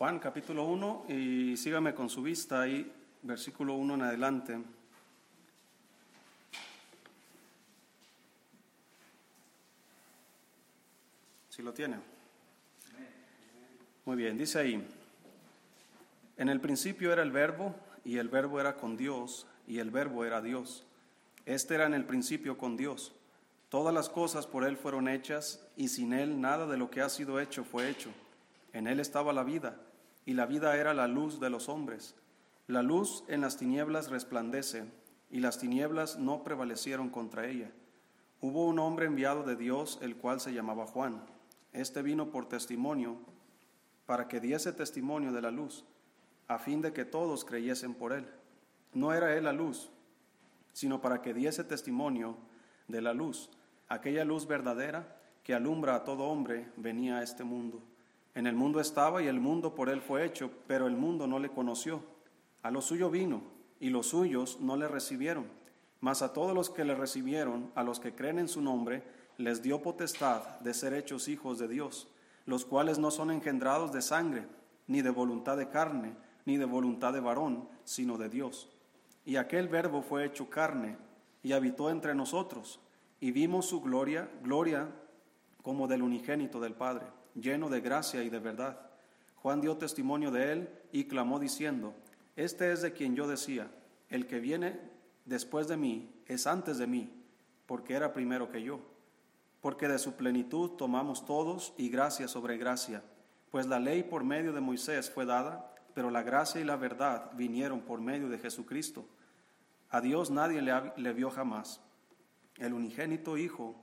Juan capítulo 1 y sígame con su vista ahí, versículo 1 en adelante. Si lo tiene. Muy bien, dice ahí, en el principio era el verbo y el verbo era con Dios y el verbo era Dios. Este era en el principio con Dios. Todas las cosas por Él fueron hechas y sin Él nada de lo que ha sido hecho fue hecho. En Él estaba la vida y la vida era la luz de los hombres. La luz en las tinieblas resplandece y las tinieblas no prevalecieron contra ella. Hubo un hombre enviado de Dios, el cual se llamaba Juan. Este vino por testimonio para que diese testimonio de la luz, a fin de que todos creyesen por él. No era él la luz, sino para que diese testimonio de la luz. Aquella luz verdadera que alumbra a todo hombre venía a este mundo. En el mundo estaba y el mundo por él fue hecho, pero el mundo no le conoció. A lo suyo vino y los suyos no le recibieron. Mas a todos los que le recibieron, a los que creen en su nombre, les dio potestad de ser hechos hijos de Dios los cuales no son engendrados de sangre, ni de voluntad de carne, ni de voluntad de varón, sino de Dios. Y aquel verbo fue hecho carne y habitó entre nosotros, y vimos su gloria, gloria como del unigénito del Padre, lleno de gracia y de verdad. Juan dio testimonio de él y clamó diciendo, Este es de quien yo decía, el que viene después de mí es antes de mí, porque era primero que yo porque de su plenitud tomamos todos y gracia sobre gracia, pues la ley por medio de Moisés fue dada, pero la gracia y la verdad vinieron por medio de Jesucristo. A Dios nadie le, vio jamás. El unigénito Hijo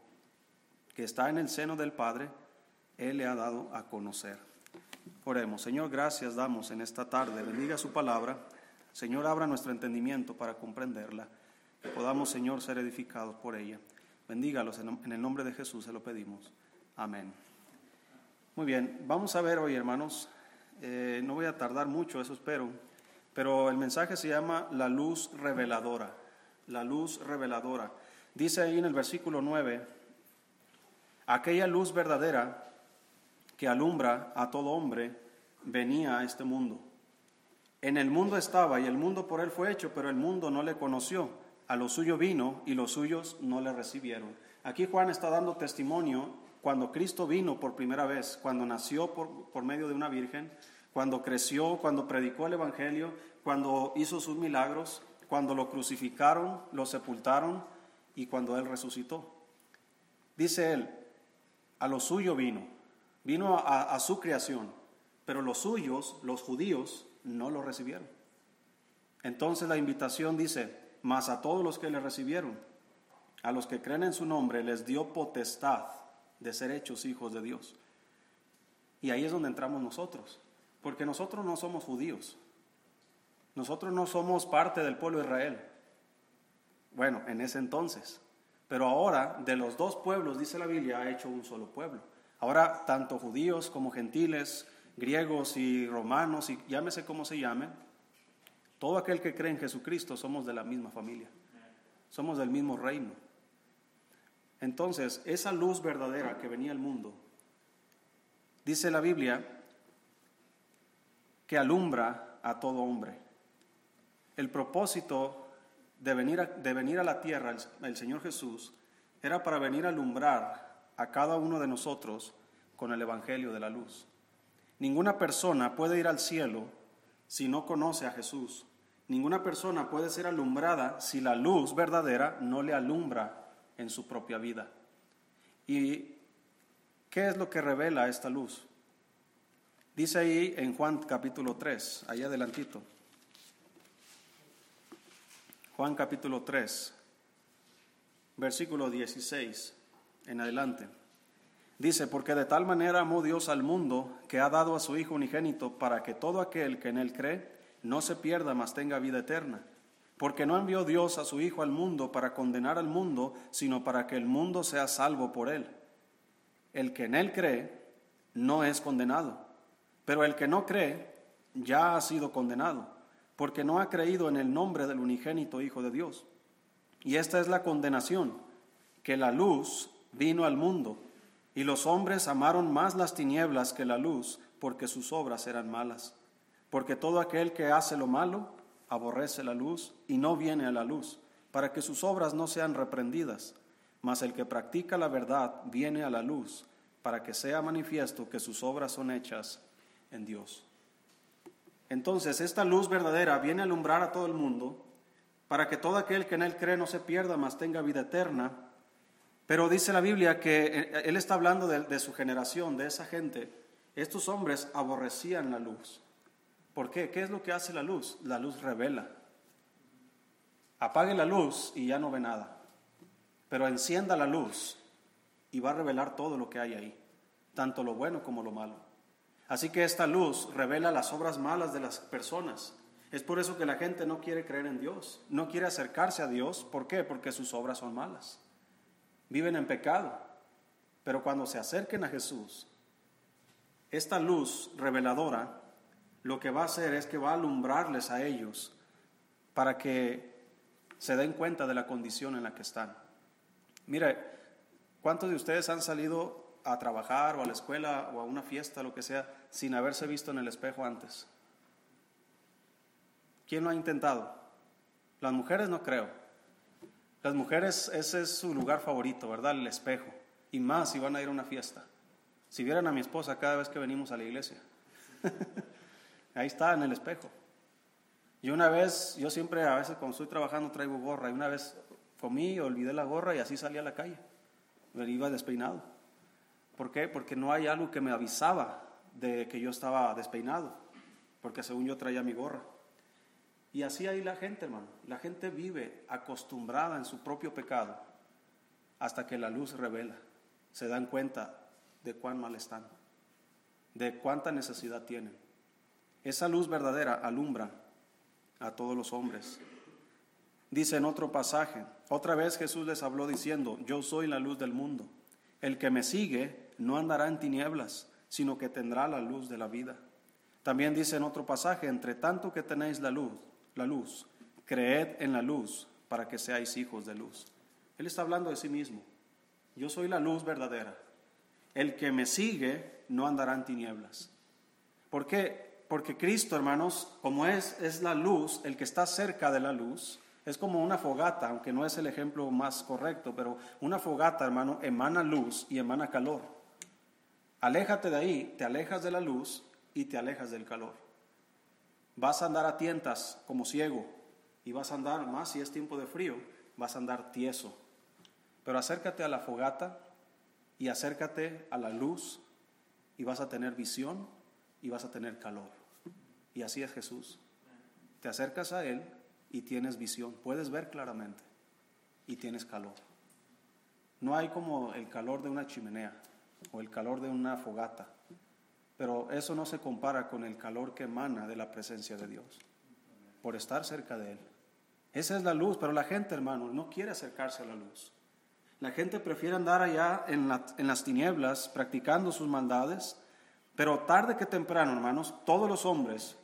que está en el seno del Padre, Él le ha dado a conocer. Oremos, Señor, gracias damos en esta tarde. Bendiga su palabra. Señor, abra nuestro entendimiento para comprenderla. Que podamos, Señor, ser edificados por ella. Bendígalos en el nombre de Jesús, se lo pedimos. Amén. Muy bien, vamos a ver hoy, hermanos. Eh, no voy a tardar mucho, eso espero. Pero el mensaje se llama la luz reveladora. La luz reveladora. Dice ahí en el versículo 9, aquella luz verdadera que alumbra a todo hombre venía a este mundo. En el mundo estaba y el mundo por él fue hecho, pero el mundo no le conoció a lo suyo vino y los suyos no le recibieron. Aquí Juan está dando testimonio cuando Cristo vino por primera vez, cuando nació por, medio de una virgen, cuando creció, cuando predicó el Evangelio, cuando hizo sus milagros, cuando lo crucificaron, lo sepultaron y cuando Él resucitó. Dice Él, a lo suyo vino, vino a, su creación, pero los suyos, los judíos, no lo recibieron. Entonces la invitación dice, mas a todos los que le recibieron, a los que creen en su nombre, les dio potestad de ser hechos hijos de Dios. Y ahí es donde entramos nosotros, porque nosotros no somos judíos, nosotros no somos parte del pueblo de Israel. Bueno, en ese entonces, pero ahora de los dos pueblos, dice la Biblia, ha hecho un solo pueblo. Ahora tanto judíos como gentiles, griegos y romanos, y llámese como se llamen, todo aquel que cree en Jesucristo somos de la misma familia, somos del mismo reino. Entonces, esa luz verdadera que venía al mundo, dice la Biblia, que alumbra a todo hombre. El propósito de venir a, de venir a la tierra, el, el Señor Jesús, era para venir a alumbrar a cada uno de nosotros con el Evangelio de la luz. Ninguna persona puede ir al cielo si no conoce a Jesús. Ninguna persona puede ser alumbrada si la luz verdadera no le alumbra en su propia vida. ¿Y qué es lo que revela esta luz? Dice ahí en Juan capítulo 3, ahí adelantito. Juan capítulo 3, versículo 16 en adelante. Dice, porque de tal manera amó Dios al mundo que ha dado a su Hijo unigénito para que todo aquel que en él cree no se pierda, mas tenga vida eterna. Porque no envió Dios a su Hijo al mundo para condenar al mundo, sino para que el mundo sea salvo por él. El que en él cree no es condenado, pero el que no cree ya ha sido condenado, porque no ha creído en el nombre del unigénito Hijo de Dios. Y esta es la condenación, que la luz vino al mundo y los hombres amaron más las tinieblas que la luz, porque sus obras eran malas. Porque todo aquel que hace lo malo aborrece la luz y no viene a la luz, para que sus obras no sean reprendidas. Mas el que practica la verdad viene a la luz, para que sea manifiesto que sus obras son hechas en Dios. Entonces, esta luz verdadera viene a alumbrar a todo el mundo, para que todo aquel que en él cree no se pierda, mas tenga vida eterna. Pero dice la Biblia que eh, él está hablando de, de su generación, de esa gente. Estos hombres aborrecían la luz. ¿Por qué? ¿Qué es lo que hace la luz? La luz revela. Apague la luz y ya no ve nada. Pero encienda la luz y va a revelar todo lo que hay ahí, tanto lo bueno como lo malo. Así que esta luz revela las obras malas de las personas. Es por eso que la gente no quiere creer en Dios, no quiere acercarse a Dios. ¿Por qué? Porque sus obras son malas. Viven en pecado. Pero cuando se acerquen a Jesús, esta luz reveladora lo que va a hacer es que va a alumbrarles a ellos para que se den cuenta de la condición en la que están. Mire, ¿cuántos de ustedes han salido a trabajar o a la escuela o a una fiesta, lo que sea, sin haberse visto en el espejo antes? ¿Quién lo ha intentado? Las mujeres no creo. Las mujeres, ese es su lugar favorito, ¿verdad? El espejo. Y más si van a ir a una fiesta. Si vieran a mi esposa cada vez que venimos a la iglesia. Ahí está en el espejo. Y una vez, yo siempre a veces cuando estoy trabajando traigo gorra. Y una vez comí, olvidé la gorra y así salí a la calle. Me iba despeinado. ¿Por qué? Porque no hay algo que me avisaba de que yo estaba despeinado. Porque según yo traía mi gorra. Y así hay la gente, hermano. La gente vive acostumbrada en su propio pecado hasta que la luz revela. Se dan cuenta de cuán mal están, de cuánta necesidad tienen. Esa luz verdadera alumbra a todos los hombres. Dice en otro pasaje, otra vez Jesús les habló diciendo, yo soy la luz del mundo. El que me sigue no andará en tinieblas, sino que tendrá la luz de la vida. También dice en otro pasaje, entre tanto que tenéis la luz, la luz. Creed en la luz para que seáis hijos de luz. Él está hablando de sí mismo. Yo soy la luz verdadera. El que me sigue no andará en tinieblas. ¿Por qué? Porque Cristo, hermanos, como es, es la luz, el que está cerca de la luz, es como una fogata, aunque no es el ejemplo más correcto, pero una fogata, hermano, emana luz y emana calor. Aléjate de ahí, te alejas de la luz y te alejas del calor. Vas a andar a tientas como ciego y vas a andar, más si es tiempo de frío, vas a andar tieso. Pero acércate a la fogata y acércate a la luz y vas a tener visión y vas a tener calor. Y así es Jesús. Te acercas a Él y tienes visión, puedes ver claramente y tienes calor. No hay como el calor de una chimenea o el calor de una fogata. Pero eso no se compara con el calor que emana de la presencia de Dios, por estar cerca de Él. Esa es la luz, pero la gente, hermano, no quiere acercarse a la luz. La gente prefiere andar allá en, en las tinieblas practicando sus maldades, pero tarde que temprano, hermanos, todos los hombres,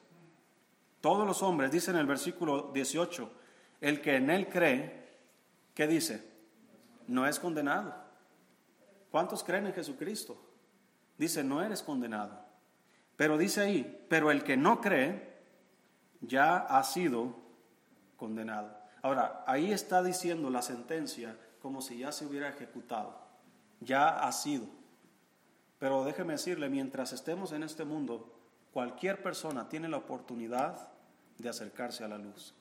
todos los hombres, dice en el versículo 18, el que en Él cree, ¿qué dice? No es condenado. ¿Cuántos creen en Jesucristo? Dice, no eres condenado. Pero dice ahí, pero el que no cree ya ha sido condenado. Ahora, ahí está diciendo la sentencia como si ya se hubiera ejecutado. Ya ha sido. Pero déjeme decirle, mientras estemos en este mundo, cualquier persona tiene la oportunidad de acercarse a la luz.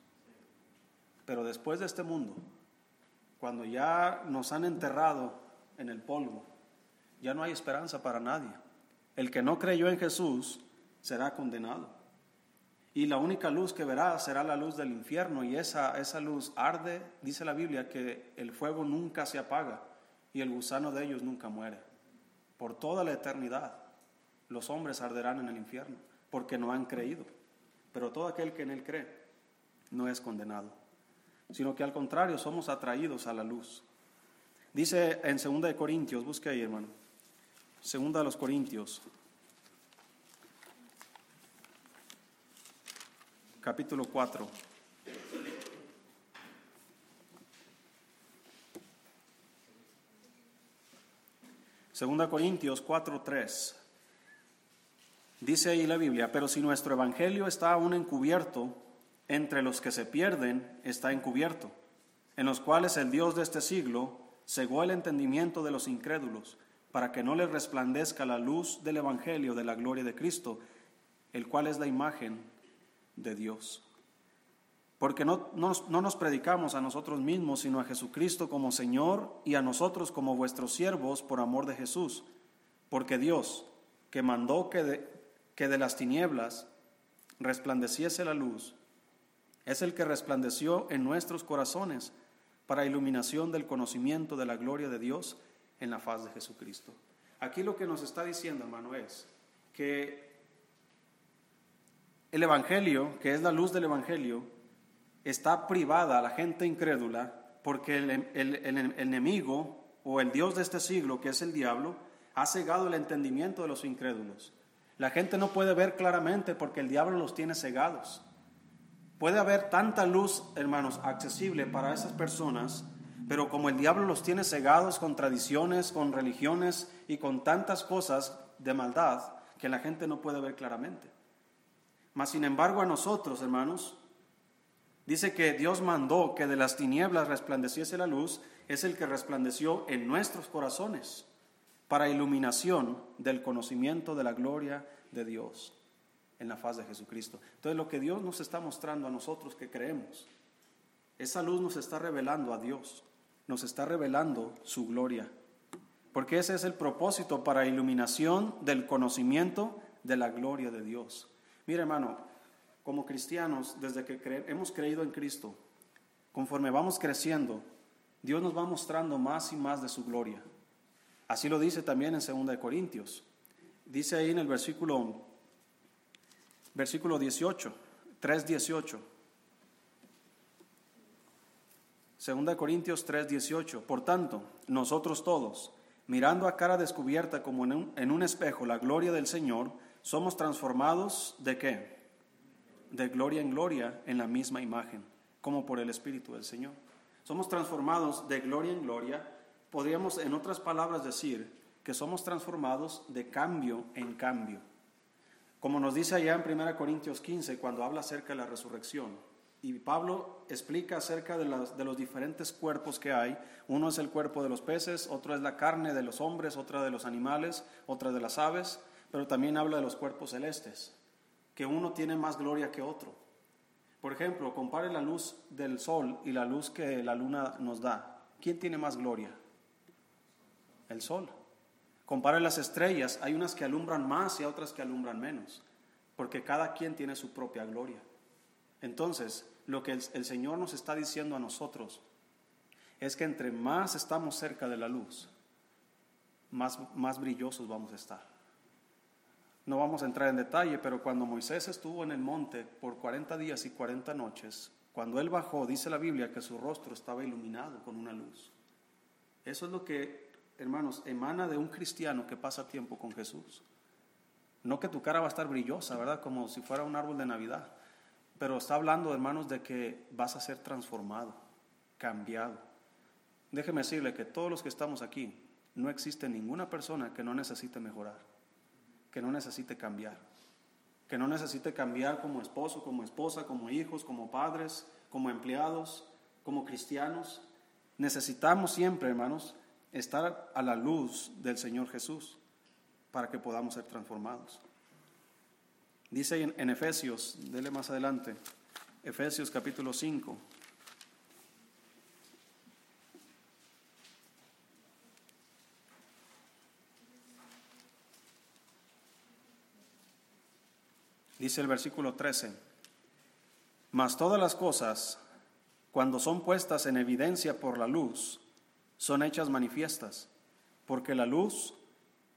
Pero después de este mundo, cuando ya nos han enterrado en el polvo, ya no hay esperanza para nadie. El que no creyó en Jesús será condenado. Y la única luz que verá será la luz del infierno y esa, esa luz arde, dice la Biblia, que el fuego nunca se apaga y el gusano de ellos nunca muere. Por toda la eternidad los hombres arderán en el infierno porque no han creído. Pero todo aquel que en él cree no es condenado, sino que al contrario somos atraídos a la luz. Dice en 2 Corintios, busque ahí hermano. Segunda los Corintios, capítulo 4. Segunda Corintios 4, 3. Dice ahí la Biblia, pero si nuestro evangelio está aún encubierto, entre los que se pierden está encubierto, en los cuales el Dios de este siglo cegó el entendimiento de los incrédulos, para que no les resplandezca la luz del evangelio de la gloria de Cristo, el cual es la imagen de Dios. Porque no, no, nos predicamos a nosotros mismos, sino a Jesucristo como Señor y a nosotros como vuestros siervos por amor de Jesús. Porque Dios, que mandó que de, que de las tinieblas resplandeciese la luz, es el que resplandeció en nuestros corazones para iluminación del conocimiento de la gloria de Dios en la faz de Jesucristo. Aquí lo que nos está diciendo, hermano, es que el Evangelio, que es la luz del Evangelio, está privada a la gente incrédula porque el, el enemigo o el Dios de este siglo, que es el diablo, ha cegado el entendimiento de los incrédulos. La gente no puede ver claramente porque el diablo los tiene cegados. Puede haber tanta luz, hermanos, accesible para esas personas, pero como el diablo los tiene cegados con tradiciones, con religiones y con tantas cosas de maldad que la gente no puede ver claramente. Mas, sin embargo, a nosotros, hermanos, dice que Dios mandó que de las tinieblas resplandeciese la luz, es el que resplandeció en nuestros corazones para iluminación del conocimiento de la gloria de Dios en la faz de Jesucristo. Entonces lo que Dios nos está mostrando a nosotros que creemos, esa luz nos está revelando a Dios, nos está revelando su gloria, porque ese es el propósito para iluminación del conocimiento de la gloria de Dios. Mira hermano, como cristianos, desde que hemos creído en Cristo, conforme vamos creciendo, Dios nos va mostrando más y más de su gloria. Así lo dice también en 2 Corintios. Dice ahí en el versículo, versículo 18, 3.18. 2 Corintios 3:18. Por tanto, nosotros todos, mirando a cara descubierta como en un, en un, espejo la gloria del Señor, somos transformados de qué? De gloria en gloria en la misma imagen, como por el Espíritu del Señor. Somos transformados de gloria en gloria podríamos en otras palabras decir que somos transformados de cambio en cambio. Como nos dice allá en 1 Corintios 15 cuando habla acerca de la resurrección. Y Pablo explica acerca de, de, los diferentes cuerpos que hay. Uno es el cuerpo de los peces, otro es la carne de los hombres, otra de los animales, otra de las aves, pero también habla de los cuerpos celestes, que uno tiene más gloria que otro. Por ejemplo, compare la luz del sol y la luz que la luna nos da. ¿Quién tiene más gloria? el sol. Compare las estrellas, hay unas que alumbran más y otras que alumbran menos, porque cada quien tiene su propia gloria. Entonces, lo que el, Señor nos está diciendo a nosotros es que entre más estamos cerca de la luz, más, más brillosos vamos a estar. No vamos a entrar en detalle, pero cuando Moisés estuvo en el monte por 40 días y 40 noches, cuando él bajó, dice la Biblia que su rostro estaba iluminado con una luz. Eso es lo que hermanos, emana de un cristiano que pasa tiempo con Jesús. No que tu cara va a estar brillosa, ¿verdad? Como si fuera un árbol de Navidad. Pero está hablando, hermanos, de que vas a ser transformado, cambiado. Déjeme decirle que todos los que estamos aquí, no existe ninguna persona que no necesite mejorar, que no necesite cambiar, que no necesite cambiar como esposo, como esposa, como hijos, como padres, como empleados, como cristianos. Necesitamos siempre, hermanos, estar a la luz del Señor Jesús para que podamos ser transformados. Dice en, Efesios, dele más adelante, Efesios capítulo 5. Dice el versículo 13, mas todas las cosas, cuando son puestas en evidencia por la luz, son hechas manifiestas, porque la luz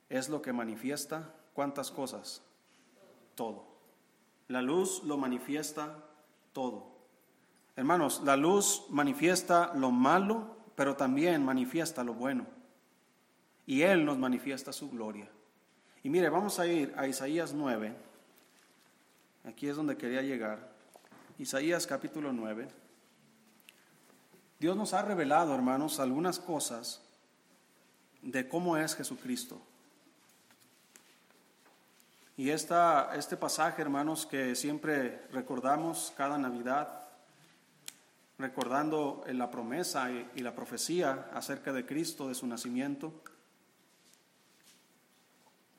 es lo que manifiesta cuántas cosas, todo. La luz lo manifiesta todo. Hermanos, la luz manifiesta lo malo, pero también manifiesta lo bueno. Y Él nos manifiesta su gloria. Y mire, vamos a ir a Isaías 9. Aquí es donde quería llegar. Isaías capítulo 9. Dios nos ha revelado, hermanos, algunas cosas de cómo es Jesucristo. Y esta, este pasaje, hermanos, que siempre recordamos cada Navidad, recordando la promesa y, y la profecía acerca de Cristo, de su nacimiento,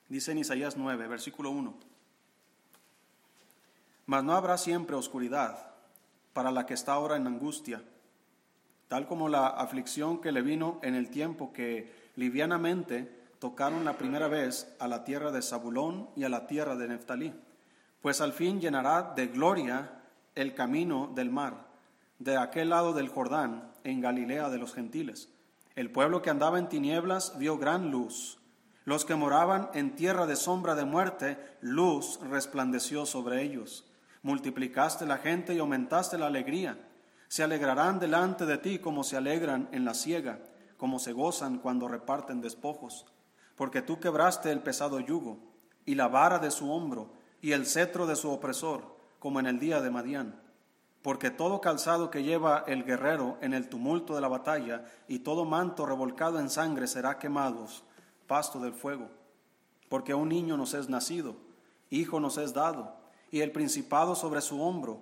dice en Isaías 9, versículo 1, mas no habrá siempre oscuridad para la que está ahora en angustia, tal como la aflicción que le vino en el tiempo que livianamente tocaron la primera vez a la tierra de Zabulón y a la tierra de Neftalí, pues al fin llenará de gloria el camino del mar, de aquel lado del Jordán, en Galilea de los gentiles. El pueblo que andaba en tinieblas vio gran luz. Los que moraban en tierra de sombra de muerte, luz resplandeció sobre ellos. Multiplicaste la gente y aumentaste la alegría. Se alegrarán delante de ti como se alegran en la siega, como se gozan cuando reparten despojos porque tú quebraste el pesado yugo y la vara de su hombro y el cetro de su opresor, como en el día de Madián. Porque todo calzado que lleva el guerrero en el tumulto de la batalla y todo manto revolcado en sangre será quemados, pasto del fuego. Porque un niño nos es nacido, hijo nos es dado, y el principado sobre su hombro,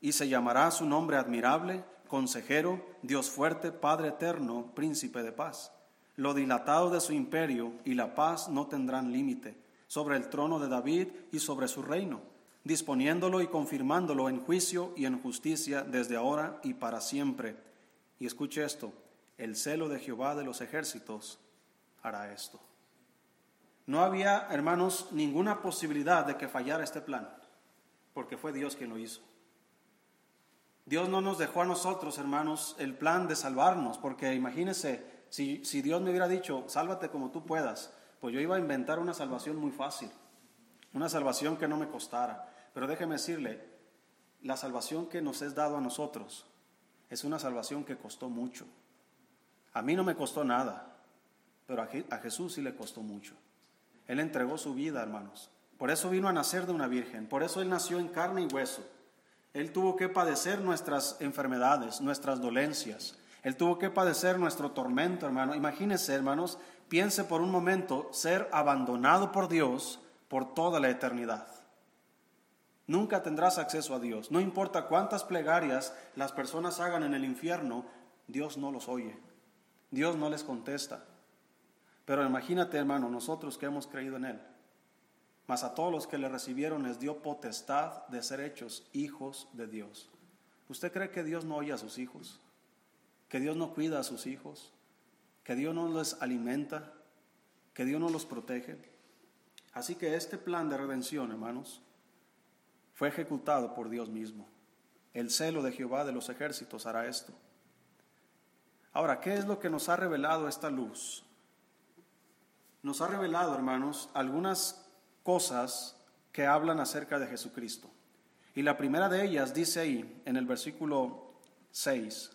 y se llamará su nombre admirable, consejero, Dios fuerte, Padre eterno, príncipe de paz lo dilatado de su imperio y la paz no tendrán límite sobre el trono de David y sobre su reino, disponiéndolo y confirmándolo en juicio y en justicia desde ahora y para siempre. Y escuche esto, el celo de Jehová de los ejércitos hará esto. No había, hermanos, ninguna posibilidad de que fallara este plan, porque fue Dios quien lo hizo. Dios no nos dejó a nosotros, hermanos, el plan de salvarnos, porque imagínense, si, Dios me hubiera dicho, sálvate como tú puedas, pues yo iba a inventar una salvación muy fácil, una salvación que no me costara. Pero déjeme decirle, la salvación que nos es dado a nosotros es una salvación que costó mucho. A mí no me costó nada, pero a Jesús sí le costó mucho. Él entregó su vida, hermanos. Por eso vino a nacer de una virgen, por eso Él nació en carne y hueso. Él tuvo que padecer nuestras enfermedades, nuestras dolencias. Él tuvo que padecer nuestro tormento, hermano. Imagínese, hermanos, piense por un momento ser abandonado por Dios por toda la eternidad. Nunca tendrás acceso a Dios. No importa cuántas plegarias las personas hagan en el infierno, Dios no los oye. Dios no les contesta. Pero imagínate, hermano, nosotros que hemos creído en Él, mas a todos los que le recibieron les dio potestad de ser hechos hijos de Dios. ¿Usted cree que Dios no oye a sus hijos? Que Dios no cuida a sus hijos, que Dios no les alimenta, que Dios no los protege. Así que este plan de redención, hermanos, fue ejecutado por Dios mismo. El celo de Jehová de los ejércitos hará esto. Ahora, ¿qué es lo que nos ha revelado esta luz? Nos ha revelado, hermanos, algunas cosas que hablan acerca de Jesucristo. Y la primera de ellas dice ahí, en el versículo 6,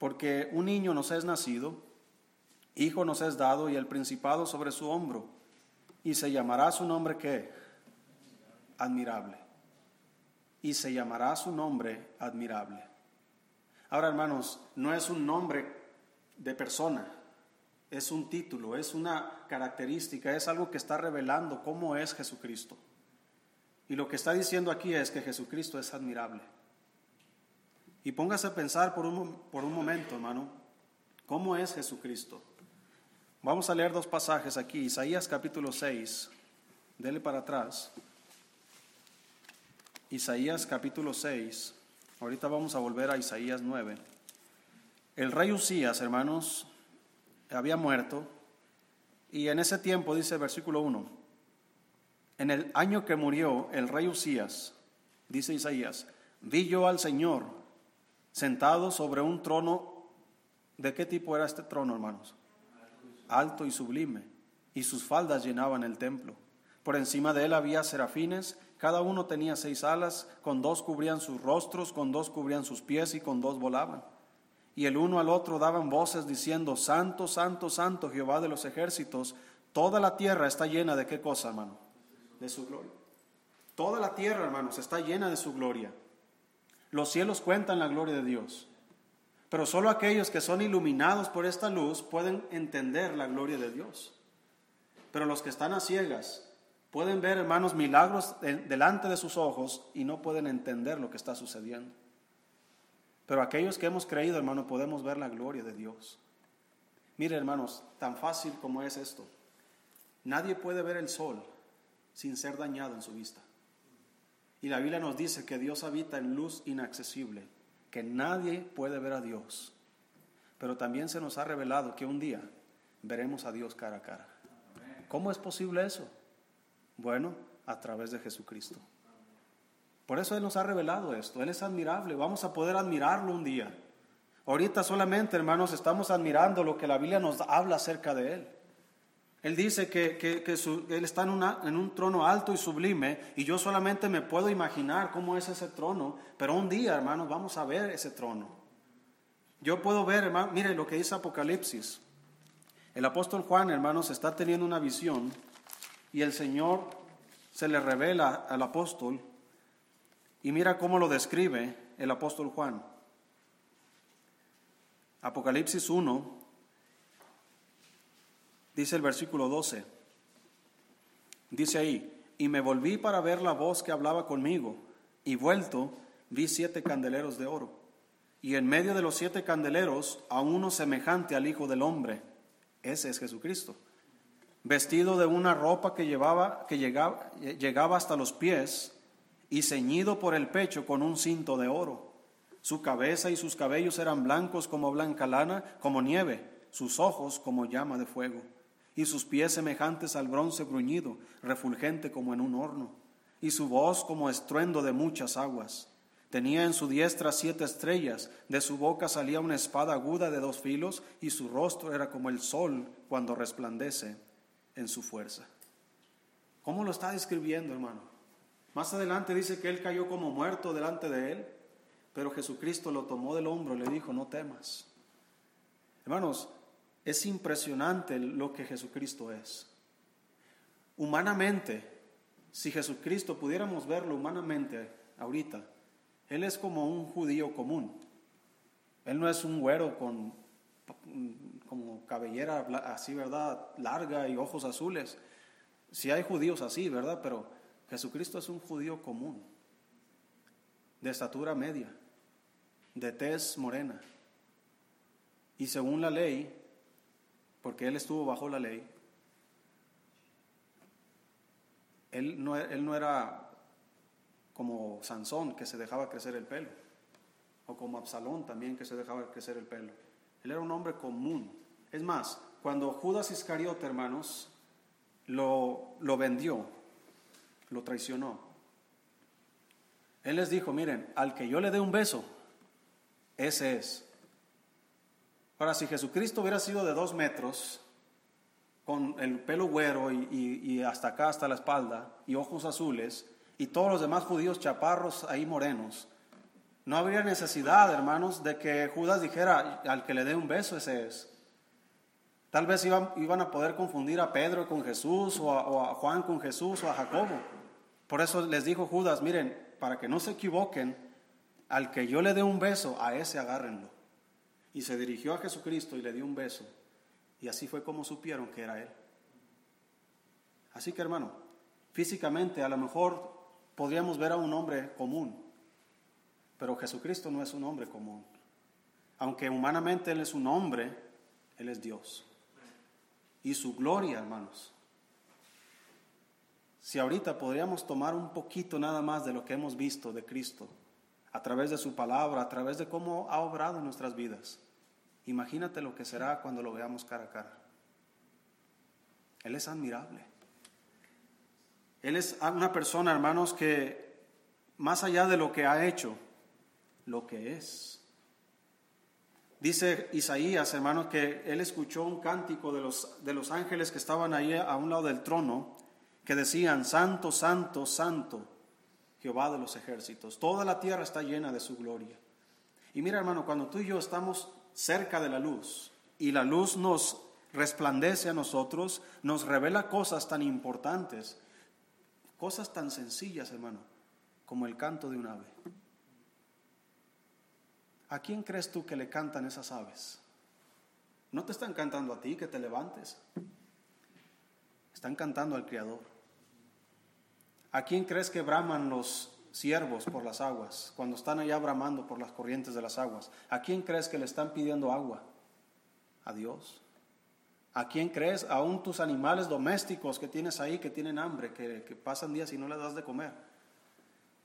porque un niño nos es nacido, hijo nos es dado y el principado sobre su hombro, y se llamará su nombre qué? Admirable. Y se llamará su nombre admirable. Ahora, hermanos, no es un nombre de persona, es un título, es una característica, es algo que está revelando cómo es Jesucristo. Y lo que está diciendo aquí es que Jesucristo es admirable. Y póngase a pensar por un, por un momento, hermano, ¿cómo es Jesucristo? Vamos a leer dos pasajes aquí, Isaías capítulo 6, dele para atrás. Isaías capítulo 6, ahorita vamos a volver a Isaías 9. El rey Usías, hermanos, había muerto y en ese tiempo dice versículo 1, en el año que murió el rey Usías, dice Isaías, vi yo al Señor sentado sobre un trono. ¿De qué tipo era este trono, hermanos? Alto y sublime, y sus faldas llenaban el templo. Por encima de él había serafines, cada uno tenía seis alas, con dos cubrían sus rostros, con dos cubrían sus pies y con dos volaban. Y el uno al otro daban voces diciendo, Santo, Santo, Santo, Jehová de los ejércitos, toda la tierra está llena de qué cosa, hermano? De su gloria. Toda la tierra, hermanos, está llena de su gloria. Los cielos cuentan la gloria de Dios, pero solo aquellos que son iluminados por esta luz pueden entender la gloria de Dios. Pero los que están a ciegas, Pueden ver, hermanos, milagros delante de sus ojos y no pueden entender lo que está sucediendo. Pero aquellos que hemos creído, hermano, podemos ver la gloria de Dios. Mire, hermanos, tan fácil como es esto. Nadie puede ver el sol sin ser dañado en su vista. Y la Biblia nos dice que Dios habita en luz inaccesible, que nadie puede ver a Dios. Pero también se nos ha revelado que un día veremos a Dios cara a cara. ¿Cómo es posible eso? Bueno, a través de Jesucristo. Por eso Él nos ha revelado esto. Él es admirable. Vamos a poder admirarlo un día. Ahorita solamente, hermanos, estamos admirando lo que la Biblia nos habla acerca de Él. Él dice que, Él está en, en, un trono alto y sublime y yo solamente me puedo imaginar cómo es ese trono, pero un día, hermanos, vamos a ver ese trono. Yo puedo ver, hermano, mire lo que dice Apocalipsis. El apóstol Juan, hermanos, está teniendo una visión y el Señor se le revela al apóstol y mira cómo lo describe el apóstol Juan. Apocalipsis 1, dice el versículo 12. Dice ahí, y me volví para ver la voz que hablaba conmigo, y vuelto vi siete candeleros de oro, y en medio de los siete candeleros a uno semejante al Hijo del Hombre, ese es Jesucristo, vestido de una ropa que, llevaba, que llegaba, llegaba hasta los pies, y ceñido por el pecho con un cinto de oro. Su cabeza y sus cabellos eran blancos como blanca lana, como nieve, sus ojos como llama de fuego y sus pies semejantes al bronce bruñido, refulgente como en un horno, y su voz como estruendo de muchas aguas. Tenía en su diestra siete estrellas, de su boca salía una espada aguda de dos filos, y su rostro era como el sol cuando resplandece en su fuerza. ¿Cómo lo está describiendo, hermano? Más adelante dice que él cayó como muerto delante de él, pero Jesucristo lo tomó del hombro y le dijo, no temas. Hermanos, es impresionante lo que Jesucristo es. Humanamente, si Jesucristo pudiéramos verlo humanamente ahorita, Él es como un judío común. Él no es un güero con como cabellera así, ¿verdad? Larga y ojos azules. Si hay judíos así, ¿verdad? Pero Jesucristo es un judío común, de estatura media, de tez morena. Y según la ley, porque él estuvo bajo la ley. Él no, él no era como Sansón, que se dejaba crecer el pelo, o como Absalón también, que se dejaba crecer el pelo. Él era un hombre común. Es más, cuando Judas Iscariote, hermanos, lo, lo vendió, lo traicionó, él les dijo, miren, al que yo le dé un beso, ese es. Ahora, si Jesucristo hubiera sido de dos metros, con el pelo güero y, hasta acá, hasta la espalda, y ojos azules, y todos los demás judíos chaparros ahí morenos, no habría necesidad, hermanos, de que Judas dijera, al que le dé un beso ese es. Tal vez iban, iban a poder confundir a Pedro con Jesús, o a, o a Juan con Jesús, o a Jacobo. Por eso les dijo Judas, miren, para que no se equivoquen, al que yo le dé un beso, a ese agárrenlo y se dirigió a Jesucristo y le dio un beso. Y así fue como supieron que era Él. Así que hermano, físicamente a lo mejor podríamos ver a un hombre común, pero Jesucristo no es un hombre común. Aunque humanamente Él es un hombre, Él es Dios. Y su gloria, hermanos. Si ahorita podríamos tomar un poquito nada más de lo que hemos visto de Cristo, a través de su palabra, a través de cómo ha obrado en nuestras vidas. Imagínate lo que será cuando lo veamos cara a cara. Él es admirable. Él es una persona, hermanos, que más allá de lo que ha hecho, lo que es. Dice Isaías, hermanos, que él escuchó un cántico de los, de los ángeles que estaban ahí a un lado del trono, que decían, Santo, Santo, Santo Jehová de los ejércitos. Toda la tierra está llena de su gloria. Y mira hermano, cuando tú y yo estamos cerca de la luz y la luz nos resplandece a nosotros, nos revela cosas tan importantes, cosas tan sencillas hermano, como el canto de un ave. ¿A quién crees tú que le cantan esas aves? No te están cantando a ti que te levantes. Están cantando al Creador. ¿A quién crees que braman los siervos por las aguas, cuando están allá bramando por las corrientes de las aguas? ¿A quién crees que le están pidiendo agua? A Dios. ¿A quién crees? Aún tus animales domésticos que tienes ahí, que tienen hambre, que, pasan días y no les das de comer.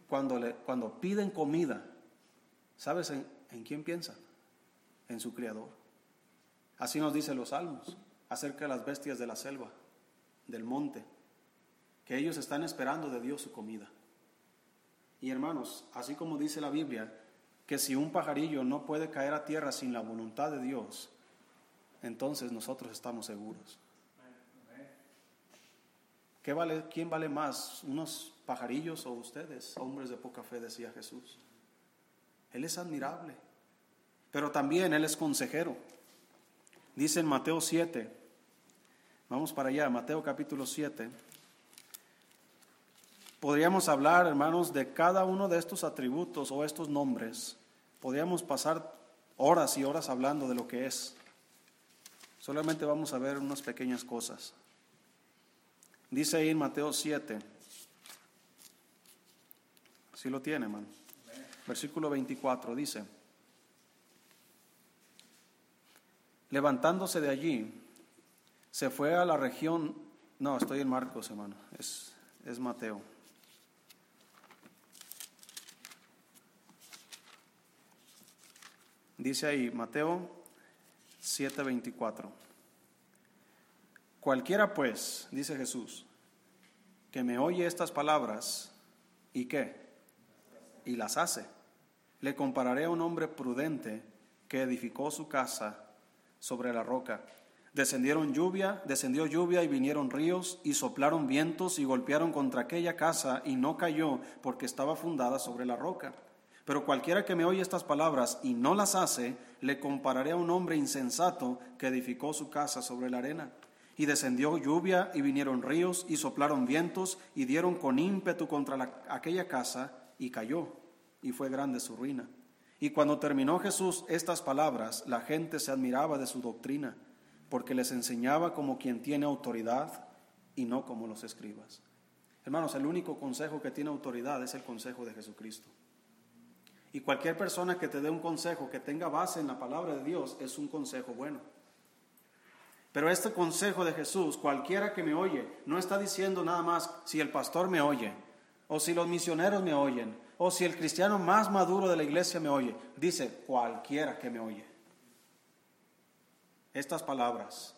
Cuando, le, cuando piden comida, ¿sabes en, en quién piensan? En su Creador. Así nos dicen los salmos acerca de las bestias de la selva, del monte, que ellos están esperando de Dios su comida. Y hermanos, así como dice la Biblia, que si un pajarillo no puede caer a tierra sin la voluntad de Dios, entonces nosotros estamos seguros. ¿Qué vale, ¿Quién vale más, unos pajarillos o ustedes, hombres de poca fe, decía Jesús? Él es admirable, pero también Él es consejero. Dice en Mateo 7, vamos para allá, Mateo capítulo 7. Podríamos hablar, hermanos, de cada uno de estos atributos o estos nombres. Podríamos pasar horas y horas hablando de lo que es. Solamente vamos a ver unas pequeñas cosas. Dice ahí en Mateo 7. Si lo tiene, hermano. Versículo 24 dice, levantándose de allí, se fue a la región, no, estoy en Marcos, hermano, es, es Mateo. Dice ahí, Mateo 7:24. Cualquiera pues, dice Jesús, que me oye estas palabras y qué, y las hace, le compararé a un hombre prudente que edificó su casa sobre la roca. Descendieron lluvia, descendió lluvia y vinieron ríos y soplaron vientos y golpearon contra aquella casa y no cayó porque estaba fundada sobre la roca. Pero cualquiera que me oye estas palabras y no las hace, le compararé a un hombre insensato que edificó su casa sobre la arena. Y descendió lluvia y vinieron ríos y soplaron vientos y dieron con ímpetu contra aquella casa y cayó y fue grande su ruina. Y cuando terminó Jesús estas palabras, la gente se admiraba de su doctrina, porque les enseñaba como quien tiene autoridad y no como los escribas. Hermanos, el único consejo que tiene autoridad es el consejo de Jesucristo. Y cualquier persona que te dé un consejo que tenga base en la palabra de Dios es un consejo bueno. Pero este consejo de Jesús, cualquiera que me oye, no está diciendo nada más si el pastor me oye, o si los misioneros me oyen, o si el cristiano más maduro de la iglesia me oye. Dice cualquiera que me oye. Estas palabras,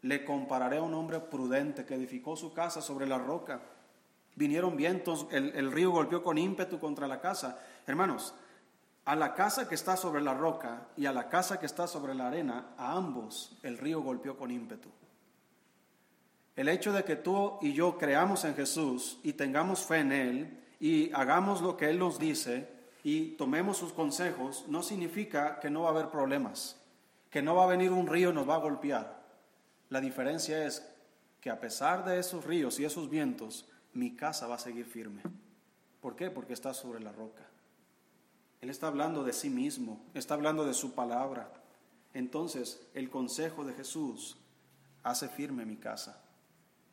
le compararé a un hombre prudente que edificó su casa sobre la roca. Vinieron vientos, el, el río golpeó con ímpetu contra la casa Hermanos, a la casa que está sobre la roca y a la casa que está sobre la arena, a ambos el río golpeó con ímpetu. El hecho de que tú y yo creamos en Jesús y tengamos fe en Él y hagamos lo que Él nos dice y tomemos sus consejos, no significa que no va a haber problemas, que no va a venir un río y nos va a golpear. La diferencia es que a pesar de esos ríos y esos vientos, mi casa va a seguir firme. ¿Por qué? Porque está sobre la roca. Él está hablando de sí mismo, está hablando de su palabra. Entonces, el consejo de Jesús hace firme mi casa.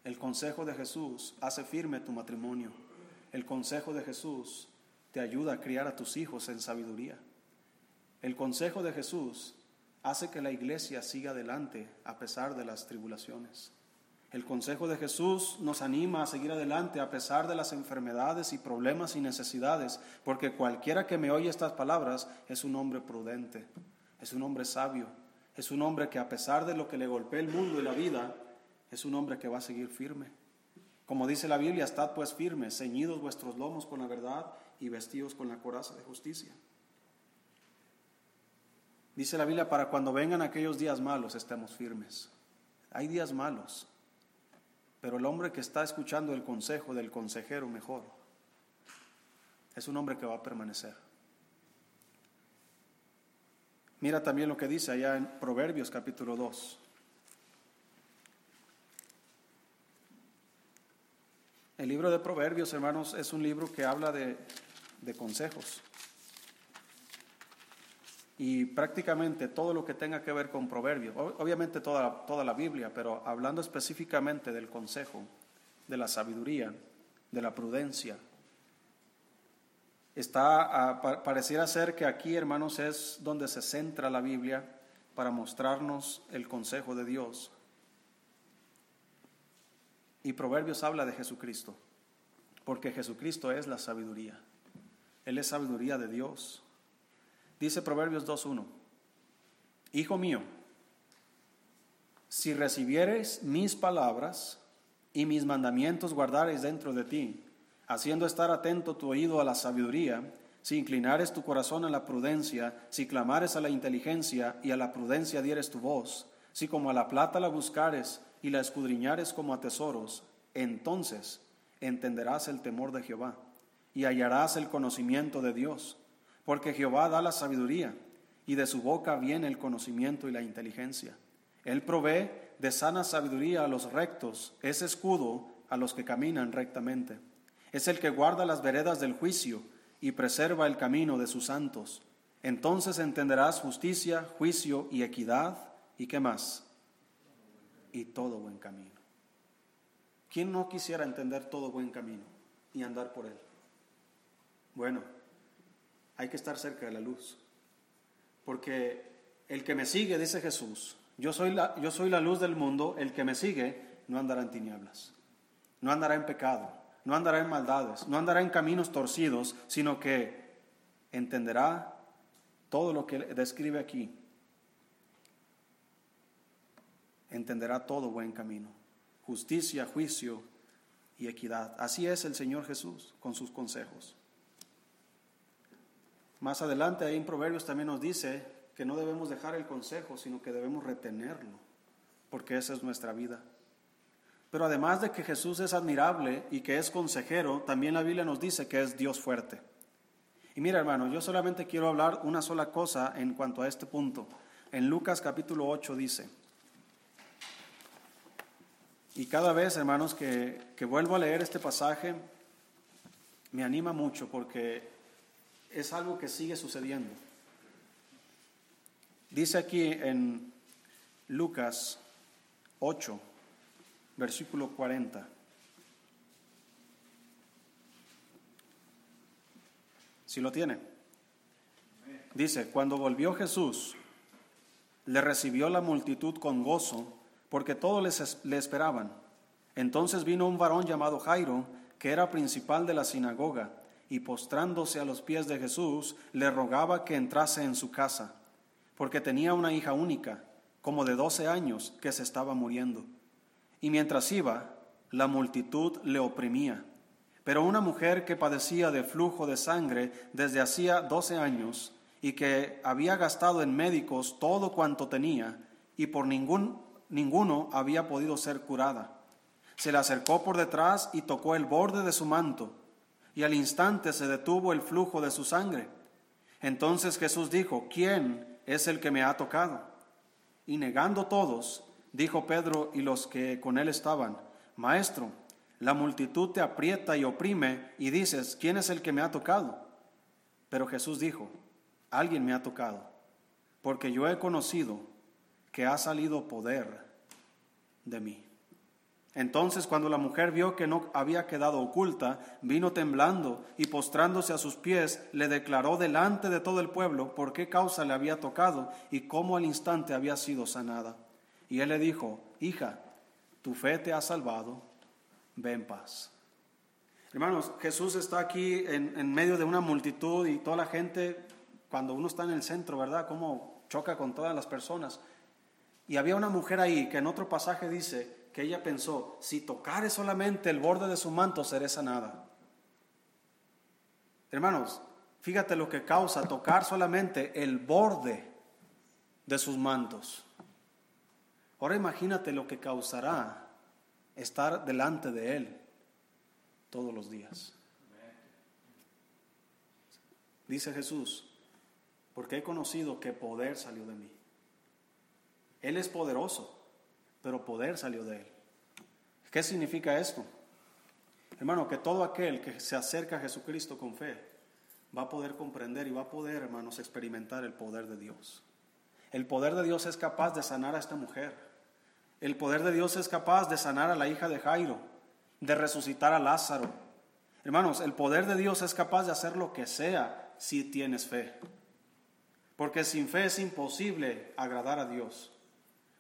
El consejo de Jesús hace firme tu matrimonio. El consejo de Jesús te ayuda a criar a tus hijos en sabiduría. El consejo de Jesús hace que la iglesia siga adelante a pesar de las tribulaciones. El consejo de Jesús nos anima a seguir adelante a pesar de las enfermedades y problemas y necesidades, porque cualquiera que me oye estas palabras es un hombre prudente, es un hombre sabio, es un hombre que a pesar de lo que le golpea el mundo y la vida, es un hombre que va a seguir firme. Como dice la Biblia, estad pues firmes, ceñidos vuestros lomos con la verdad y vestidos con la coraza de justicia. Dice la Biblia, para cuando vengan aquellos días malos estemos firmes. Hay días malos, pero el hombre que está escuchando el consejo del consejero mejor es un hombre que va a permanecer. Mira también lo que dice allá en Proverbios capítulo 2. El libro de Proverbios, hermanos, es un libro que habla de, de consejos. Y prácticamente todo lo que tenga que ver con proverbios, obviamente toda, toda la Biblia, pero hablando específicamente del consejo, de la sabiduría, de la prudencia. Está, pareciera ser que aquí, hermanos, es donde se centra la Biblia para mostrarnos el consejo de Dios. Y Proverbios habla de Jesucristo, porque Jesucristo es la sabiduría. Él es sabiduría de Dios. Dice Proverbios 2.1, Hijo mío, si recibieres mis palabras y mis mandamientos guardares dentro de ti, haciendo estar atento tu oído a la sabiduría, si inclinares tu corazón a la prudencia, si clamares a la inteligencia y a la prudencia dieres tu voz, si como a la plata la buscares y la escudriñares como a tesoros, entonces entenderás el temor de Jehová y hallarás el conocimiento de Dios, porque Jehová da la sabiduría y de su boca viene el conocimiento y la inteligencia. Él provee de sana sabiduría a los rectos, es escudo a los que caminan rectamente. Es el que guarda las veredas del juicio y preserva el camino de sus santos. Entonces entenderás justicia, juicio y equidad y qué más. Y todo buen camino. ¿Quién no quisiera entender todo buen camino y andar por él? Bueno, hay que estar cerca de la luz. Porque el que me sigue, dice Jesús, yo soy, la, yo soy la luz del mundo, el que me sigue no andará en tinieblas, no andará en pecado, no andará en maldades, no andará en caminos torcidos, sino que entenderá todo lo que describe aquí. Entenderá todo buen camino, justicia, juicio y equidad. Así es el Señor Jesús con sus consejos. Más adelante ahí en Proverbios también nos dice que no debemos dejar el consejo, sino que debemos retenerlo, porque esa es nuestra vida. Pero además de que Jesús es admirable y que es consejero, también la Biblia nos dice que es Dios fuerte. Y mira hermano, yo solamente quiero hablar una sola cosa en cuanto a este punto. En Lucas capítulo 8 dice, y cada vez hermanos que, que vuelvo a leer este pasaje, me anima mucho porque es algo que sigue sucediendo. Dice aquí en Lucas 8, versículo 40. Si lo tiene. Dice, cuando volvió Jesús, le recibió la multitud con gozo, porque todos le esperaban. Entonces vino un varón llamado Jairo, que era principal de la sinagoga, y postrándose a los pies de Jesús, le rogaba que entrase en su casa porque tenía una hija única, como de doce años, que se estaba muriendo. Y mientras iba, la multitud le oprimía. Pero una mujer que padecía de flujo de sangre desde hacía doce años y que había gastado en médicos todo cuanto tenía y por ningún, ninguno había podido ser curada, se le acercó por detrás y tocó el borde de su manto, y al instante se detuvo el flujo de su sangre. Entonces Jesús dijo, ¿quién es el que me ha tocado. Y negando todos, dijo Pedro y los que con él estaban, Maestro, la multitud te aprieta y oprime y dices, ¿quién es el que me ha tocado? Pero Jesús dijo, alguien me ha tocado, porque yo he conocido que ha salido poder de mí. Entonces cuando la mujer vio que no había quedado oculta, vino temblando y postrándose a sus pies, le declaró delante de todo el pueblo por qué causa le había tocado y cómo al instante había sido sanada. Y él le dijo, hija, tu fe te ha salvado, ve en paz. Hermanos, Jesús está aquí en, medio de una multitud y toda la gente, cuando uno está en el centro, ¿verdad? Cómo choca con todas las personas. Y había una mujer ahí que en otro pasaje dice, que ella pensó, si tocare solamente el borde de su manto, seré sanada. Hermanos, fíjate lo que causa tocar solamente el borde de sus mantos. Ahora imagínate lo que causará estar delante de Él todos los días. Dice Jesús, porque he conocido que poder salió de mí. Él es poderoso pero poder salió de él. ¿Qué significa esto? Hermano, que todo aquel que se acerca a Jesucristo con fe va a poder comprender y va a poder, hermanos, experimentar el poder de Dios. El poder de Dios es capaz de sanar a esta mujer. El poder de Dios es capaz de sanar a la hija de Jairo, de resucitar a Lázaro, Hermanos, el poder de Dios es capaz de hacer lo que sea si tienes fe. Porque sin fe es imposible agradar a Dios.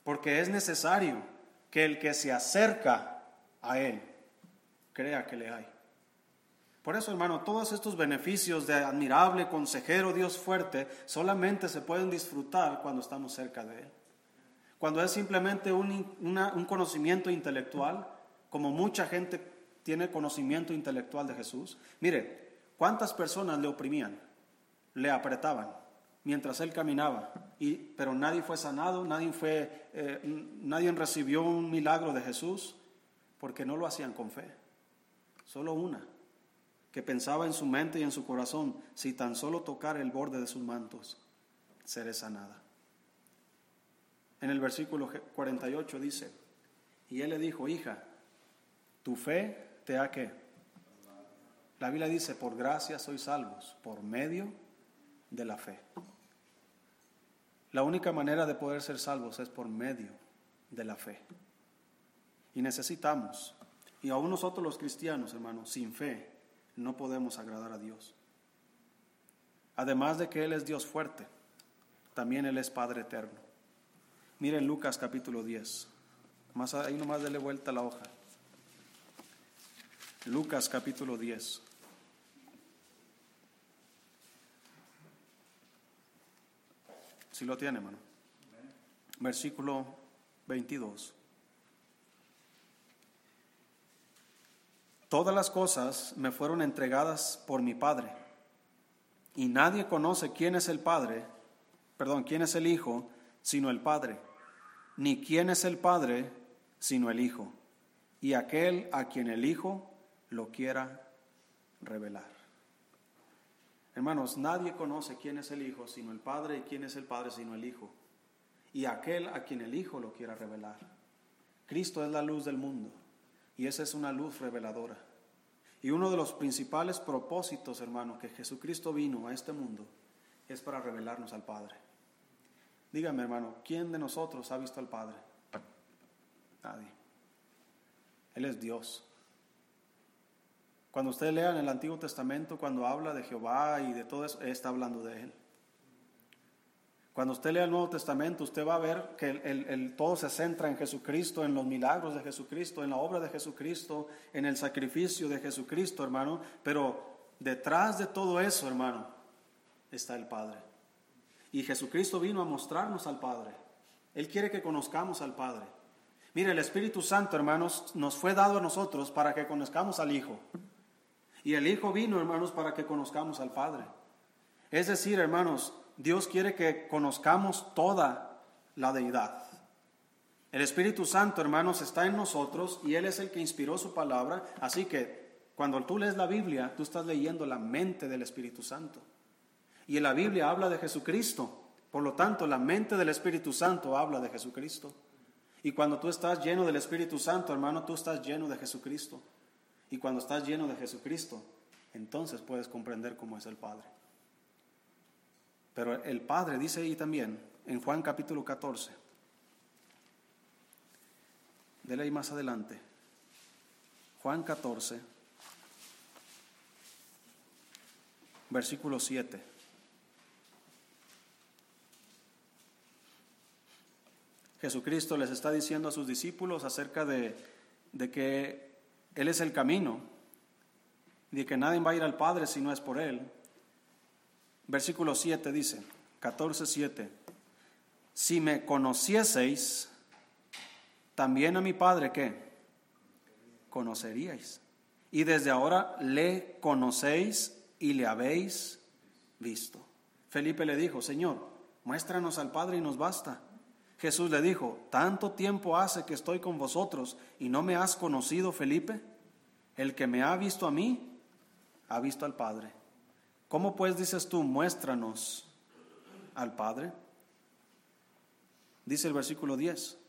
Porque es necesario que el que se acerca a Él crea que le hay. Por eso, hermano, todos estos beneficios de admirable consejero Dios fuerte solamente se pueden disfrutar cuando estamos cerca de Él. Cuando es simplemente un, un conocimiento intelectual, como mucha gente tiene conocimiento intelectual de Jesús. Mire, ¿cuántas personas le oprimían? Le apretaban mientras él caminaba, y, pero nadie fue sanado, nadie, fue, eh, nadie recibió un milagro de Jesús porque no lo hacían con fe. Solo una que pensaba en su mente y en su corazón, si tan solo tocar el borde de sus mantos, seré sanada. En el versículo 48 dice, y él le dijo, hija, tu fe te ha que. La Biblia dice, por gracia sois salvos, por medio de la fe. La única manera de poder ser salvos es por medio de la fe. Y necesitamos, y aún nosotros los cristianos, hermanos, sin fe, no podemos agradar a Dios. Además de que Él es Dios fuerte, también Él es Padre eterno. Miren Lucas capítulo 10. Más ahí nomás dele vuelta la hoja. Lucas capítulo 10. Si lo tiene, hermano. Versículo 22. Todas las cosas me fueron entregadas por mi Padre, y nadie conoce quién es el Padre, perdón, quién es el Hijo, sino el Padre, ni quién es el Padre, sino el Hijo, y aquel a quien el Hijo lo quiera revelar. Hermanos, nadie conoce quién es el Hijo sino el Padre y quién es el Padre sino el Hijo. Y aquel a quien el Hijo lo quiera revelar. Cristo es la luz del mundo. Y esa es una luz reveladora. Y uno de los principales propósitos, hermano, que Jesucristo vino a este mundo es para revelarnos al Padre. Dígame, hermano, ¿quién de nosotros ha visto al Padre? Nadie. Él es Dios. Cuando usted lea en el Antiguo Testamento, cuando habla de Jehová y de todo eso, está hablando de Él. Cuando usted lea el Nuevo Testamento, usted va a ver que todo se centra en Jesucristo, en los milagros de Jesucristo, en la obra de Jesucristo, en el sacrificio de Jesucristo, hermano. Pero detrás de todo eso, hermano, está el Padre. Y Jesucristo vino a mostrarnos al Padre. Él quiere que conozcamos al Padre. Mire, el Espíritu Santo, hermanos, nos fue dado a nosotros para que conozcamos al Hijo. Y el Hijo vino, hermanos, para que conozcamos al Padre. Es decir, hermanos, Dios quiere que conozcamos toda la deidad. El Espíritu Santo, hermanos, está en nosotros y Él es el que inspiró su palabra. Así que cuando tú lees la Biblia, tú estás leyendo la mente del Espíritu Santo. Y en la Biblia habla de Jesucristo. Por lo tanto, la mente del Espíritu Santo habla de Jesucristo. Y cuando tú estás lleno del Espíritu Santo, hermano, tú estás lleno de Jesucristo. Y cuando estás lleno de Jesucristo, entonces puedes comprender cómo es el Padre. Pero el Padre dice ahí también, en Juan capítulo 14, de ahí más adelante, Juan 14, versículo 7. Jesucristo les está diciendo a sus discípulos acerca de, de, que Él es el camino, de que nadie va a ir al Padre si no es por Él. Versículo 7 dice, 14, 7, si me conocieseis, también a mi Padre, ¿qué? Conoceríais. Y desde ahora le conocéis y le habéis visto. Felipe le dijo, Señor, muéstranos al Padre y nos basta. Jesús le dijo, ¿tanto tiempo hace que estoy con vosotros y no me has conocido, Felipe? El que me ha visto a mí, ha visto al Padre. ¿Cómo pues dices tú, muéstranos al Padre? Dice el versículo 10,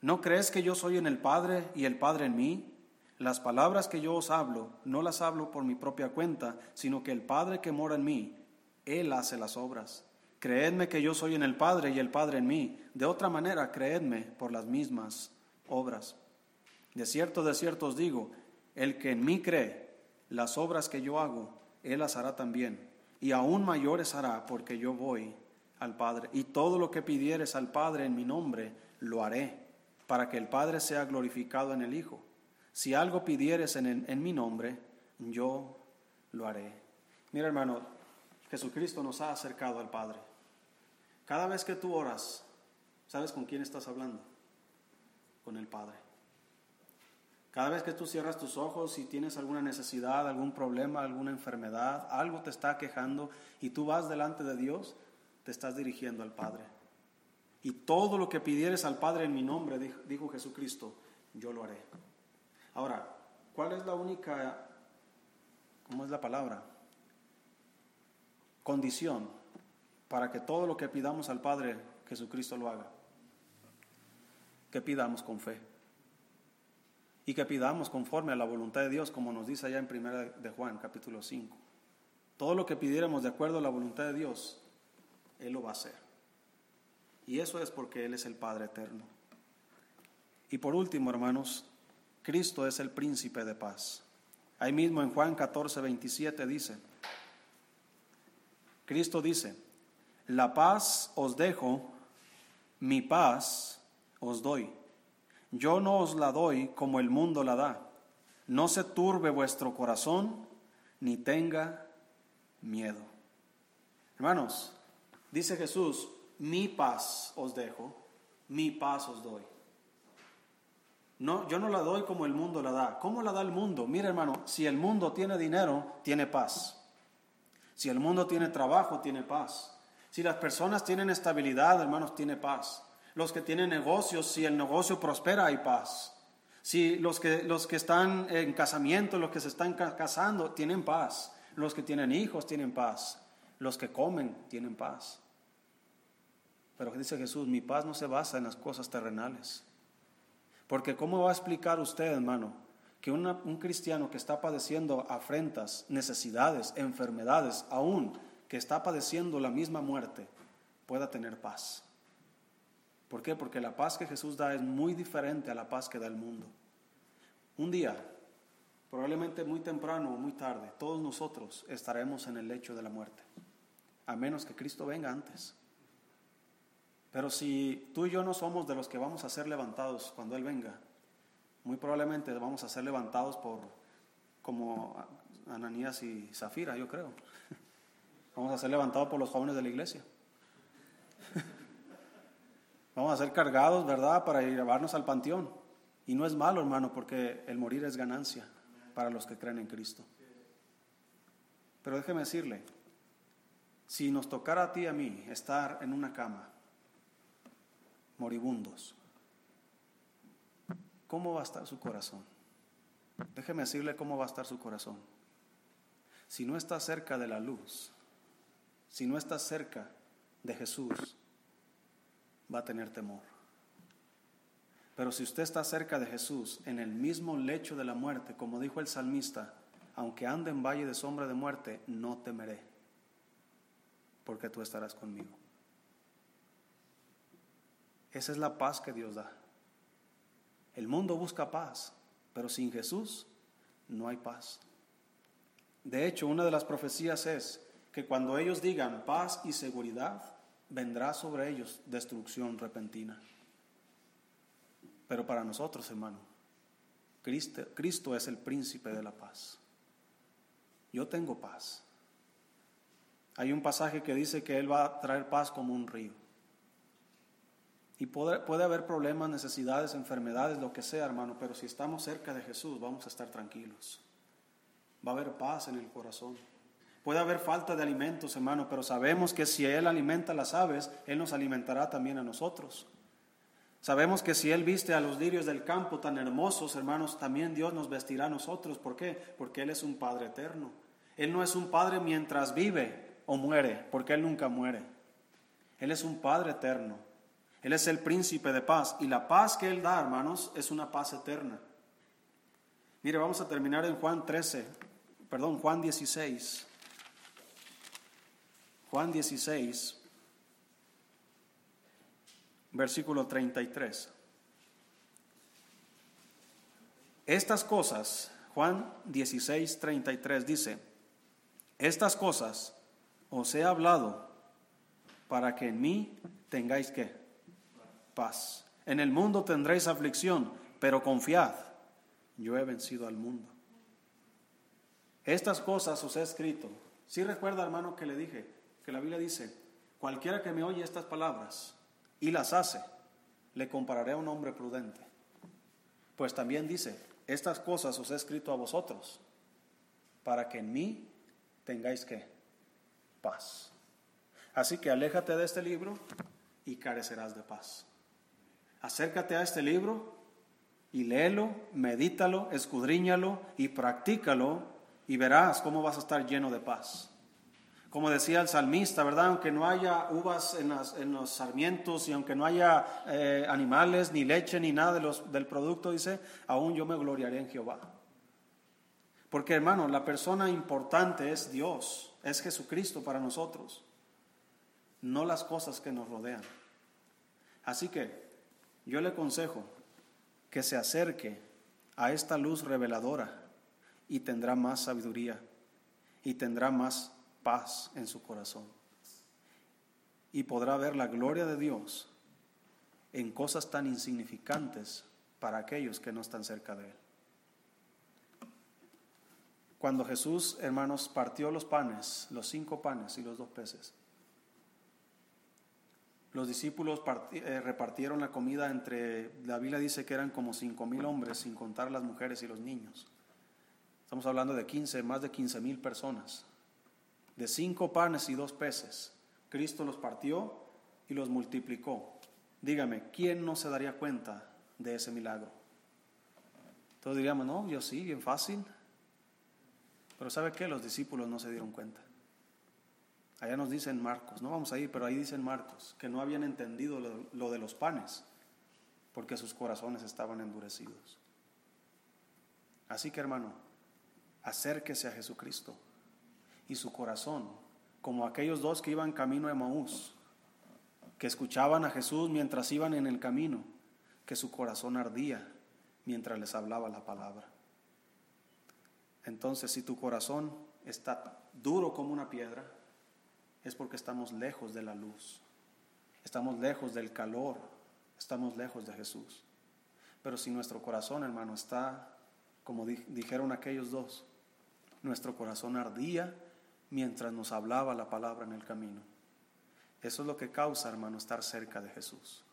¿no crees que yo soy en el Padre y el Padre en mí? Las palabras que yo os hablo, no las hablo por mi propia cuenta, sino que el Padre que mora en mí, Él hace las obras. Creedme que yo soy en el Padre y el Padre en mí. De otra manera, creedme por las mismas obras. De cierto, de cierto os digo, el que en mí cree, las obras que yo hago, Él las hará también, y aún mayores hará, porque yo voy al Padre. Y todo lo que pidieres al Padre en mi nombre, lo haré, para que el Padre sea glorificado en el Hijo. Si algo pidieres en, en mi nombre, yo lo haré. Mira hermano, Jesucristo nos ha acercado al Padre. Cada vez que tú oras, ¿sabes con quién estás hablando? Con el Padre. Cada vez que tú cierras tus ojos y tienes alguna necesidad, algún problema, alguna enfermedad, algo te está quejando y tú vas delante de Dios, te estás dirigiendo al Padre. Y todo lo que pidieres al Padre en mi nombre, dijo, Jesucristo, yo lo haré. Ahora, ¿cuál es la única, cómo es la palabra? Condición para que todo lo que pidamos al Padre, Jesucristo lo haga. Que pidamos con fe y que pidamos conforme a la voluntad de Dios, como nos dice allá en 1 de Juan, capítulo 5. Todo lo que pidiéramos de acuerdo a la voluntad de Dios, Él lo va a hacer. Y eso es porque Él es el Padre eterno. Y por último, hermanos, Cristo es el príncipe de paz. Ahí mismo en Juan 14, 27 dice, Cristo dice, la paz os dejo, mi paz os doy. Yo no os la doy como el mundo la da. No se turbe vuestro corazón, ni tenga miedo. Hermanos, dice Jesús, mi paz os dejo, mi paz os doy. No, yo no la doy como el mundo la da. ¿Cómo la da el mundo? Mira, hermano, si el mundo tiene dinero, tiene paz. Si el mundo tiene trabajo, tiene paz. Si las personas tienen estabilidad, hermanos, tiene paz los que tienen negocios, si el negocio prospera, hay paz. Si los que, los que están en casamiento, los que se están casando, tienen paz. Los que tienen hijos tienen paz. Los que comen tienen paz. Pero dice Jesús, mi paz no se basa en las cosas terrenales. Porque ¿cómo va a explicar usted, hermano, que un cristiano que está padeciendo afrentas, necesidades, enfermedades, aún que está padeciendo la misma muerte, pueda tener paz? ¿Por qué? Porque la paz que Jesús da es muy diferente a la paz que da el mundo. Un día, probablemente muy temprano o muy tarde, todos nosotros estaremos en el lecho de la muerte, a menos que Cristo venga antes. Pero si tú y yo no somos de los que vamos a ser levantados cuando Él venga, muy probablemente vamos a ser levantados por como Ananías y Zafira, yo creo. Vamos a ser levantados por los jóvenes de la iglesia. Vamos a ser cargados, ¿verdad?, para llevarnos al panteón. Y no es malo, hermano, porque el morir es ganancia para los que creen en Cristo. Pero déjeme decirle, si nos tocara a ti y a mí estar en una cama, moribundos, ¿cómo va a estar su corazón? Déjeme decirle cómo va a estar su corazón. Si no está cerca de la luz, si no está cerca de Jesús, va a tener temor. Pero si usted está cerca de Jesús, en el mismo lecho de la muerte, como dijo el salmista, aunque ande en valle de sombra de muerte, no temeré, porque tú estarás conmigo. Esa es la paz que Dios da. El mundo busca paz, pero sin Jesús no hay paz. De hecho, una de las profecías es que cuando ellos digan paz y seguridad, vendrá sobre ellos destrucción repentina. Pero para nosotros, hermano, Cristo, es el príncipe de la paz. Yo tengo paz. Hay un pasaje que dice que Él va a traer paz como un río. Y puede, puede, haber problemas, necesidades, enfermedades, lo que sea, hermano, pero si estamos cerca de Jesús vamos a estar tranquilos. Va a haber paz en el corazón. Puede haber falta de alimentos, hermano, pero sabemos que si Él alimenta a las aves, Él nos alimentará también a nosotros. Sabemos que si Él viste a los lirios del campo tan hermosos, hermanos, también Dios nos vestirá a nosotros. ¿Por qué? Porque Él es un Padre eterno. Él no es un Padre mientras vive o muere, porque Él nunca muere. Él es un Padre eterno. Él es el príncipe de paz. Y la paz que Él da, hermanos, es una paz eterna. Mire, vamos a terminar en Juan 13, perdón, Juan 16. Juan 16, versículo 33. Estas cosas, Juan 16, 33 dice, estas cosas os he hablado para que en mí tengáis que paz. En el mundo tendréis aflicción, pero confiad, yo he vencido al mundo. Estas cosas os he escrito. Si recuerda, hermano, que le dije que la Biblia dice, cualquiera que me oye estas palabras y las hace, le compararé a un hombre prudente. Pues también dice, estas cosas os he escrito a vosotros, para que en mí tengáis que paz. Así que aléjate de este libro y carecerás de paz. Acércate a este libro y léelo, medítalo, escudriñalo y practícalo y verás cómo vas a estar lleno de paz. Como decía el salmista, ¿verdad? Aunque no haya uvas en, los sarmientos y aunque no haya eh, animales, ni leche, ni nada del producto, dice, aún yo me gloriaré en Jehová. Porque hermano, la persona importante es Dios, es Jesucristo para nosotros, no las cosas que nos rodean. Así que yo le aconsejo que se acerque a esta luz reveladora y tendrá más sabiduría y tendrá más paz en su corazón. Y podrá ver la gloria de Dios en cosas tan insignificantes para aquellos que no están cerca de Él. Cuando Jesús, hermanos, partió los panes, los cinco panes y los dos peces, los discípulos eh, repartieron la comida entre, la Biblia dice que eran como cinco mil hombres, sin contar las mujeres y los niños. Estamos hablando de 15, más de 15 mil personas de cinco panes y dos peces. Cristo los partió y los multiplicó. Dígame, ¿quién no se daría cuenta de ese milagro? Todos diríamos, no, yo sí, bien fácil. Pero ¿sabe qué? Los discípulos no se dieron cuenta. Allá nos dicen Marcos, no vamos a ir, pero ahí dicen Marcos, que no habían entendido lo, lo de los panes, porque sus corazones estaban endurecidos. Así que hermano, acérquese a Jesucristo y su corazón, como aquellos dos que iban camino a Maús, que escuchaban a Jesús mientras iban en el camino, que su corazón ardía mientras les hablaba la palabra. Entonces, si tu corazón está duro como una piedra, es porque estamos lejos de la luz, estamos lejos del calor, estamos lejos de Jesús. Pero si nuestro corazón, hermano, está, como dijeron aquellos dos, nuestro corazón ardía mientras nos hablaba la palabra en el camino. Eso es lo que causa, hermano, estar cerca de Jesús.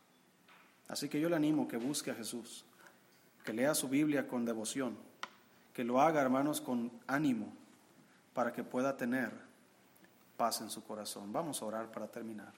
Así que yo le animo que busque a Jesús, que lea su Biblia con devoción, que lo haga, hermanos, con ánimo, para que pueda tener paz en su corazón. Vamos a orar para terminar.